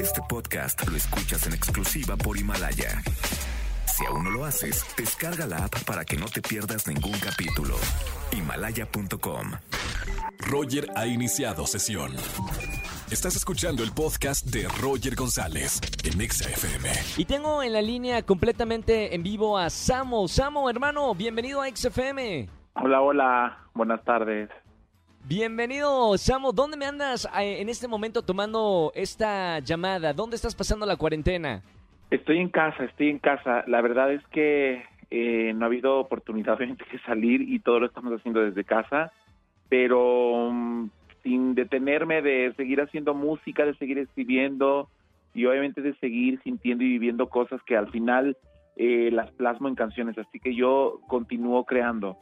Este podcast lo escuchas en exclusiva por Himalaya. Si aún no lo haces, descarga la app para que no te pierdas ningún capítulo. Himalaya.com. Roger ha iniciado sesión. Estás escuchando el podcast de Roger González en XFM. Y tengo en la línea completamente en vivo a Samo. Samo, hermano, bienvenido a XFM. Hola, hola, buenas tardes. Bienvenido, Samo. ¿Dónde me andas eh, en este momento tomando esta llamada? ¿Dónde estás pasando la cuarentena? Estoy en casa, estoy en casa. La verdad es que eh, no ha habido oportunidad de salir y todo lo estamos haciendo desde casa, pero mm, sin detenerme de seguir haciendo música, de seguir escribiendo y obviamente de seguir sintiendo y viviendo cosas que al final eh, las plasmo en canciones. Así que yo continúo creando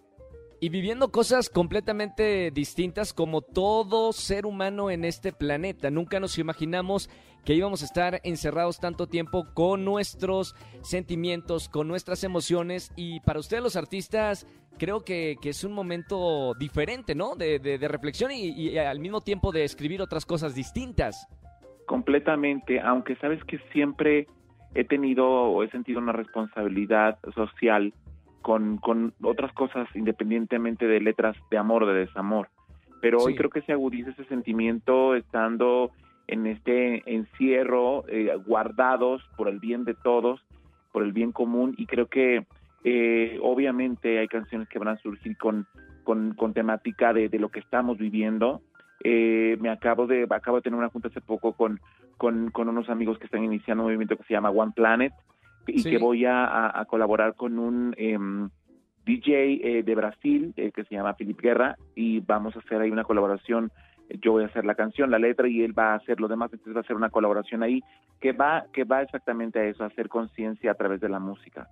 y viviendo cosas completamente distintas como todo ser humano en este planeta. Nunca nos imaginamos que íbamos a estar encerrados tanto tiempo con nuestros sentimientos, con nuestras emociones y para ustedes los artistas creo que, es un momento diferente, ¿no? De, reflexión y, y al mismo tiempo de escribir otras cosas distintas. Completamente, aunque sabes que siempre he tenido o he sentido una responsabilidad social con, con otras cosas independientemente de letras de amor o de desamor. Pero hoy creo que se agudiza ese sentimiento estando en este encierro, eh, guardados por el bien de todos, por el bien común, y creo que eh, obviamente hay canciones que van a surgir con, con, con temática de, de, lo que estamos viviendo. Eh, me acabo de, acabo de tener una junta hace poco con, con, con unos amigos que están iniciando un movimiento que se llama One Planet, y que voy a, colaborar con un em, DJ eh, de Brasil eh, que se llama Philip Guerra y vamos a hacer ahí una colaboración. Yo voy a hacer la canción, la letra y él va a hacer lo demás, entonces va a hacer una colaboración ahí que va que va exactamente a eso, a hacer conciencia a través de la música.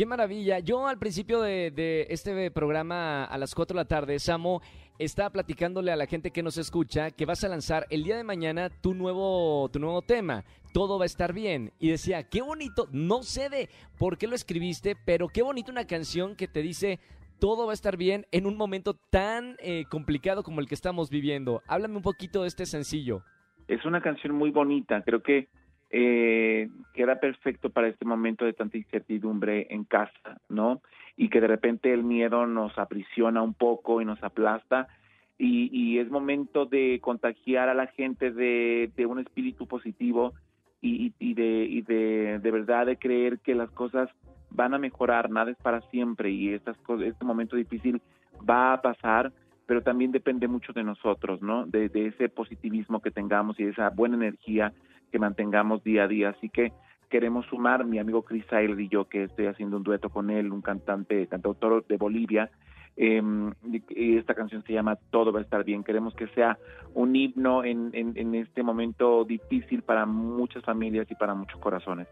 Qué maravilla. Yo al principio de, este programa a las 4 de la tarde, Samo, estaba platicándole a la gente que nos escucha que vas a lanzar el día de mañana tu nuevo, tu nuevo tema. Todo va a estar bien. Y decía, qué bonito, no sé de por qué lo escribiste, pero qué bonito una canción que te dice todo va a estar bien en un momento tan eh, complicado como el que estamos viviendo. Háblame un poquito de este sencillo. Es una canción muy bonita, creo que eh, queda perfecto para este momento de tanta incertidumbre en casa, ¿no? y que de repente el miedo nos aprisiona un poco y nos aplasta y, es momento de contagiar a la gente de, un espíritu positivo y, de, y de, de verdad de creer que las cosas van a mejorar, nada es para siempre y estas cosas, este momento difícil va a pasar, pero también depende mucho de nosotros, ¿no? De, de ese positivismo que tengamos y de esa buena energía que mantengamos día a día. Así que queremos sumar, mi amigo Chris Sail y yo, que estoy haciendo un dueto con él, un cantante, cantautor de Bolivia, eh, esta canción se llama Todo va a estar bien. Queremos que sea un himno en, en este momento difícil para muchas familias y para muchos corazones.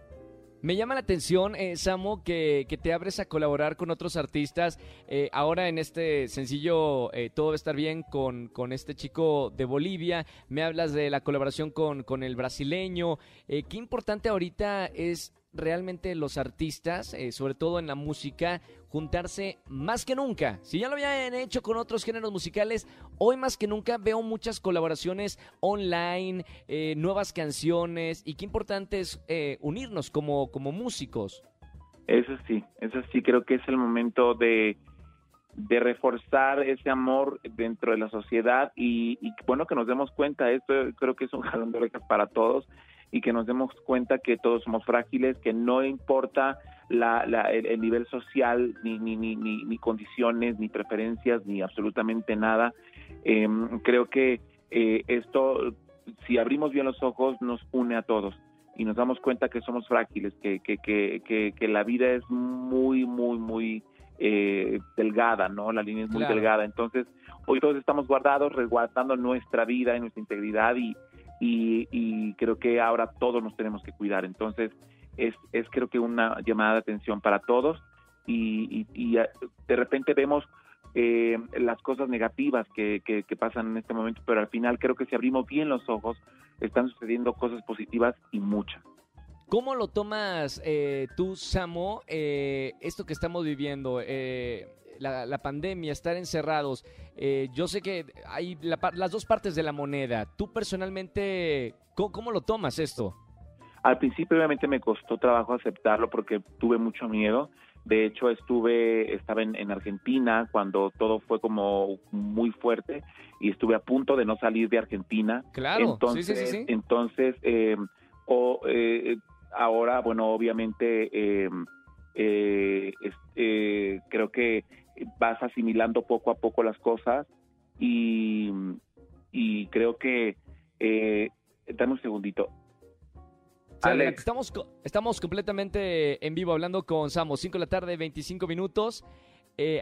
Me llama la atención, eh, Samo, que, te abres a colaborar con otros artistas. Eh, ahora en este sencillo eh, Todo va a estar bien con, con, este chico de Bolivia. Me hablas de la colaboración con, con el brasileño. Eh, qué importante ahorita es realmente los artistas, eh, sobre todo en la música, juntarse más que nunca. Si ya lo habían hecho con otros géneros musicales, hoy más que nunca veo muchas colaboraciones online, eh, nuevas canciones y qué importante es eh, unirnos como, como músicos. Eso sí, eso sí, creo que es el momento de, de reforzar ese amor dentro de la sociedad y, y bueno que nos demos cuenta, esto creo que es un jalón de orejas para todos y que nos demos cuenta que todos somos frágiles, que no importa la, el, nivel social, ni, ni, ni, ni, condiciones, ni preferencias, ni absolutamente nada. Em, creo que eh, esto, si abrimos bien los ojos, nos une a todos y nos damos cuenta que somos frágiles, que, que, que, que, la vida es muy, muy, muy eh, delgada, ¿no? La línea es muy delgada. Entonces, hoy todos estamos guardados, resguardando nuestra vida y nuestra integridad y, y, creo que ahora todos nos tenemos que cuidar. Entonces, es, es creo que una llamada de atención para todos y, de repente vemos eh, las cosas negativas que, que, pasan en este momento, pero al final creo que si abrimos bien los ojos, están sucediendo cosas positivas y muchas. ¿Cómo lo tomas eh, tú, Samo, eh, esto que estamos viviendo? la, pandemia, estar encerrados, eh, yo sé que hay las dos partes de la moneda. ¿Tú personalmente, cómo, lo tomas esto? Al principio obviamente me costó trabajo aceptarlo porque tuve mucho miedo. De hecho, estuve, estaba en, Argentina cuando todo fue como muy fuerte y estuve a punto de no salir de Argentina. Claro, entonces, sí, sí, sí, entonces eh, o, eh, ahora, bueno, obviamente eh, eh, eh, creo que vas asimilando poco a poco las cosas y, y creo que, eh, dame un segundito. Estamos, estamos completamente en vivo hablando con Samo, 5 de la tarde, 25 minutos,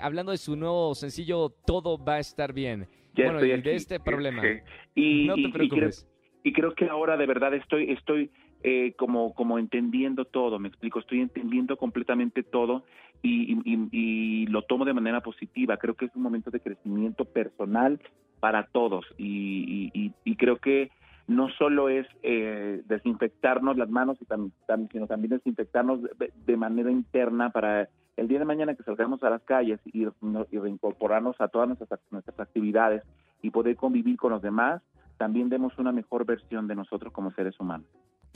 hablando de su nuevo sencillo Todo va a estar bien. bueno, y de este problema. Y, no te preocupes. Y creo, que ahora de verdad estoy, estoy eh, como, como entendiendo todo, me explico, estoy entendiendo completamente todo y, lo tomo de manera positiva. Creo que es un momento de crecimiento personal para todos y, y creo que no solo es eh, desinfectarnos las manos, sino también desinfectarnos de, manera interna para el día de mañana que salgamos a las calles y reincorporarnos a todas nuestras, nuestras actividades y poder convivir con los demás, también demos una mejor versión de nosotros como seres humanos.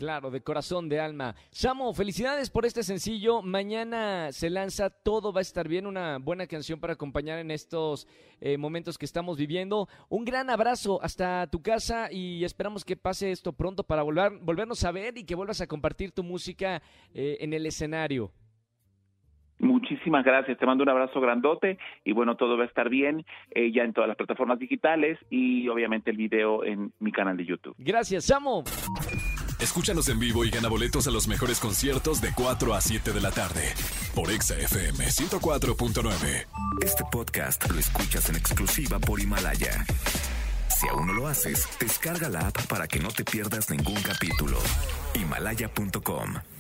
Claro, de corazón, de alma. Samo, felicidades por este sencillo. Mañana se lanza Todo va a estar bien, una buena canción para acompañar en estos eh, momentos que estamos viviendo. Un gran abrazo hasta tu casa y esperamos que pase esto pronto para volver, volvernos a ver y que vuelvas a compartir tu música eh, en el escenario. Muchísimas gracias, te mando un abrazo grandote y bueno, todo va a estar bien eh, ya en todas las plataformas digitales y obviamente el video en mi canal de YouTube. Gracias, Samo. Escúchanos en vivo y gana boletos a los mejores conciertos de 4 a 7 de la tarde por Exa FM 104.9. Este podcast lo escuchas en exclusiva por Himalaya. Si aún no lo haces, descarga la app para que no te pierdas ningún capítulo. Himalaya.com